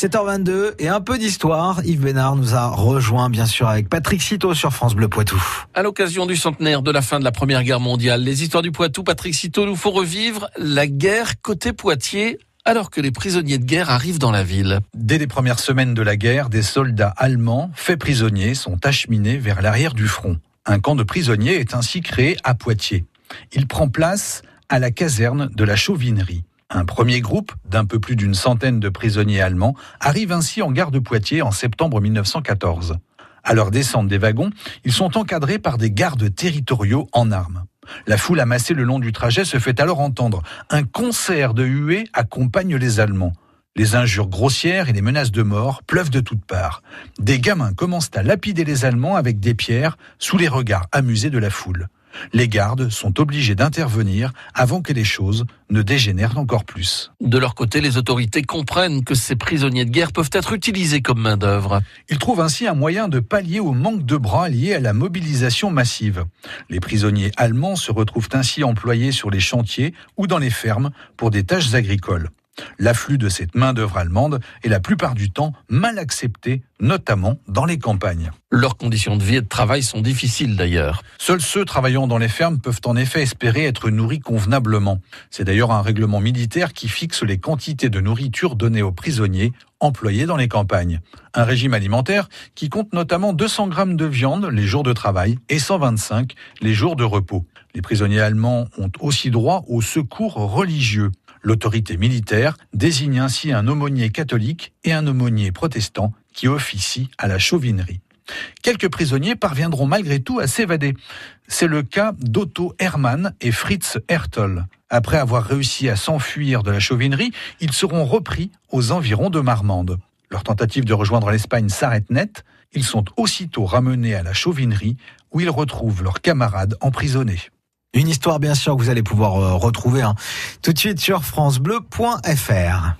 7h22 et un peu d'histoire. Yves Bénard nous a rejoint bien sûr avec Patrick Citeau sur France Bleu Poitou. À l'occasion du centenaire de la fin de la Première Guerre mondiale, les histoires du Poitou, Patrick Citeau nous faut revivre la guerre côté Poitiers alors que les prisonniers de guerre arrivent dans la ville. Dès les premières semaines de la guerre, des soldats allemands faits prisonniers sont acheminés vers l'arrière du front. Un camp de prisonniers est ainsi créé à Poitiers. Il prend place à la caserne de la Chauvinerie. Un premier groupe d'un peu plus d'une centaine de prisonniers allemands arrive ainsi en gare de Poitiers en septembre 1914. À leur descente des wagons, ils sont encadrés par des gardes territoriaux en armes. La foule amassée le long du trajet se fait alors entendre. Un concert de huées accompagne les Allemands. Les injures grossières et les menaces de mort pleuvent de toutes parts. Des gamins commencent à lapider les Allemands avec des pierres sous les regards amusés de la foule. Les gardes sont obligés d'intervenir avant que les choses ne dégénèrent encore plus. De leur côté, les autorités comprennent que ces prisonniers de guerre peuvent être utilisés comme main-d'œuvre. Ils trouvent ainsi un moyen de pallier au manque de bras lié à la mobilisation massive. Les prisonniers allemands se retrouvent ainsi employés sur les chantiers ou dans les fermes pour des tâches agricoles. L'afflux de cette main-d'œuvre allemande est la plupart du temps mal accepté, notamment dans les campagnes. Leurs conditions de vie et de travail sont difficiles d'ailleurs. Seuls ceux travaillant dans les fermes peuvent en effet espérer être nourris convenablement. C'est d'ailleurs un règlement militaire qui fixe les quantités de nourriture données aux prisonniers employés dans les campagnes. Un régime alimentaire qui compte notamment 200 grammes de viande les jours de travail et 125 les jours de repos. Les prisonniers allemands ont aussi droit au secours religieux. L'autorité militaire désigne ainsi un aumônier catholique et un aumônier protestant qui officient à la chauvinerie. Quelques prisonniers parviendront malgré tout à s'évader. C'est le cas d'Otto Hermann et Fritz Hertel. Après avoir réussi à s'enfuir de la chauvinerie, ils seront repris aux environs de Marmande. Leur tentative de rejoindre l'Espagne s'arrête net. Ils sont aussitôt ramenés à la chauvinerie où ils retrouvent leurs camarades emprisonnés. Une histoire bien sûr que vous allez pouvoir euh, retrouver hein. tout de suite sur francebleu.fr.